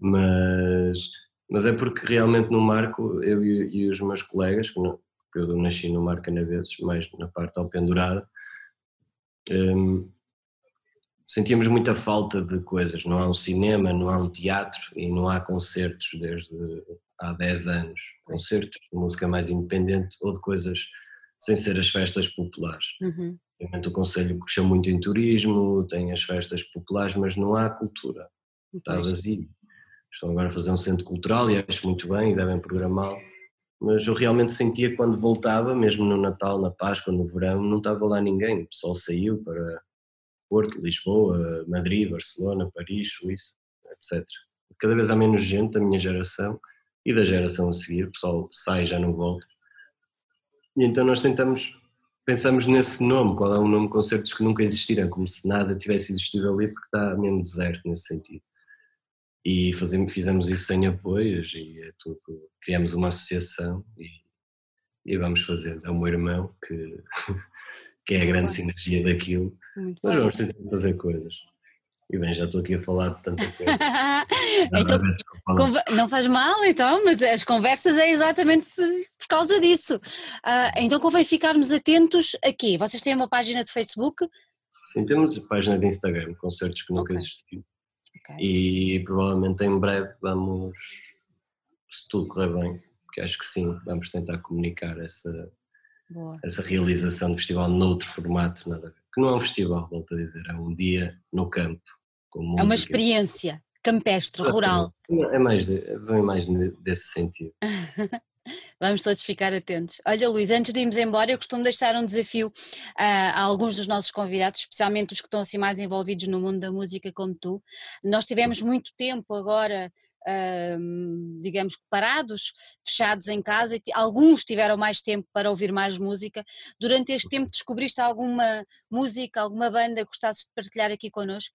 mas, mas é porque realmente no Marco, eu e, e os meus colegas, que não, eu nasci no Mar Canaveses, mais na parte ao pendurada, um, sentíamos muita falta de coisas. Não há um cinema, não há um teatro e não há concertos desde há 10 anos. Concertos de música mais independente ou de coisas sem ser as festas populares. Uhum. o Conselho cresceu muito em turismo, tem as festas populares, mas não há cultura. Está vazio. Estão agora a fazer um centro cultural e acho muito bem e devem programá-lo mas eu realmente sentia quando voltava, mesmo no Natal, na Páscoa, no verão, não estava lá ninguém. O pessoal saiu para Porto, Lisboa, Madrid, Barcelona, Paris, Suíça, etc. Cada vez há menos gente da minha geração e da geração a seguir, o pessoal sai e já não volta. E então nós tentamos, pensamos nesse nome, qual é um nome de concertos que nunca existiram, como se nada tivesse existido ali, porque está mesmo deserto nesse sentido e fazemos, fizemos isso sem apoios e é tudo, criamos uma associação e, e vamos fazer. É o meu irmão que, que é a grande sinergia daquilo, Muito mas vamos tentar fazer coisas. E bem, já estou aqui a falar de tanta coisa. então, não faz mal, então, mas as conversas é exatamente por, causa disso. Uh, então convém ficarmos atentos aqui. Vocês têm uma página de Facebook? Sim, temos a página de Instagram, concertos que nunca okay. existiu. Okay. E provavelmente em breve vamos, se tudo correr bem, porque acho que sim, vamos tentar comunicar essa, essa realização do festival noutro formato, nada que não é um festival, volto a dizer, é um dia no campo. é uma experiência campestre, rural. É mais, vem mais desse sentido. Vamos todos ficar atentos. Olha, Luís, antes de irmos embora, eu costumo deixar um desafio uh, a alguns dos nossos convidados, especialmente os que estão assim mais envolvidos no mundo da música como tu. Nós tivemos muito tempo agora Uh, digamos, parados, fechados em casa, alguns tiveram mais tempo para ouvir mais música. Durante este tempo descobriste alguma música, alguma banda que gostasses de partilhar aqui connosco?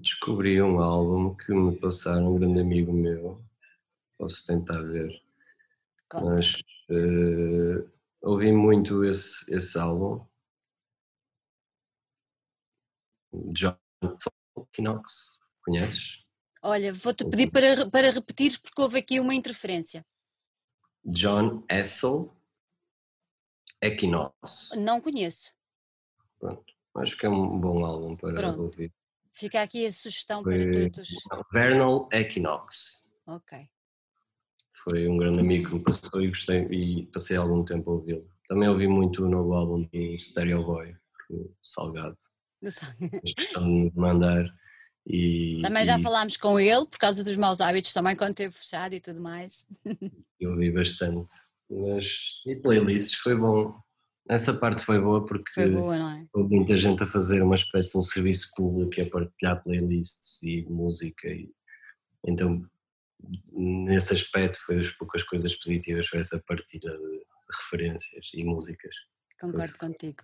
Descobri um álbum que me passaram um grande amigo meu, posso tentar ver. Claro. Mas uh, ouvi muito esse, esse álbum. John Knox, conheces? Olha, vou-te pedir para, para repetir porque houve aqui uma interferência. John Essel Equinox. Não conheço. Pronto, acho que é um bom álbum para Pronto. ouvir. Fica aqui a sugestão para todos. Vernal Equinox. Ok. Foi um grande amigo que me passou e gostei e passei algum tempo a ouvi-lo. Também ouvi muito o novo álbum do Stereo Boy, que, Salgado. Questão de mandar. E, também já e, falámos com ele por causa dos maus hábitos, também quando esteve fechado e tudo mais. Eu ouvi bastante. Mas e playlists foi bom. Essa parte foi boa porque foi boa, é? houve muita gente a fazer uma espécie de um serviço público a partilhar playlists e música. E, então nesse aspecto foi das poucas coisas positivas foi essa partilha de referências e músicas. Concordo foi... contigo.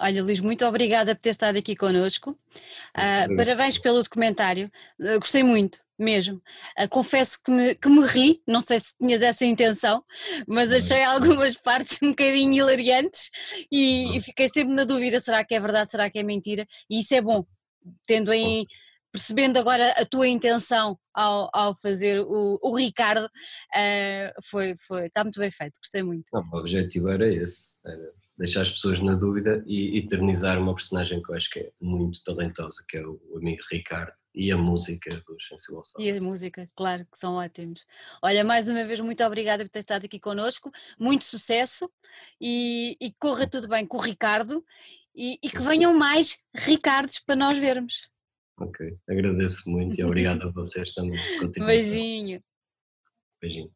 Olha, Luís, muito obrigada por ter estado aqui connosco. Uh, parabéns pelo documentário. Uh, gostei muito, mesmo. Uh, confesso que me, que me ri, não sei se tinhas essa intenção, mas achei algumas partes um bocadinho hilariantes e, e, fiquei sempre na dúvida: será que é verdade, será que é mentira? E isso é bom, tendo em percebendo agora a tua intenção ao, ao fazer o, o Ricardo, uh, foi, foi, está muito bem feito, gostei muito. Não, o objetivo era esse, era deixar as pessoas na dúvida e eternizar uma personagem que eu acho que é muito talentosa, que é o amigo Ricardo. E a música do Sensible Sound. E a música, claro, que são ótimos. Olha, mais uma vez, muito obrigada por ter estado aqui connosco, muito sucesso e, e corra tudo bem com o Ricardo e, e que venham mais Ricardos para nós vermos. Ok, agradeço muito e obrigado a vocês também. Beijinho. Beijinho.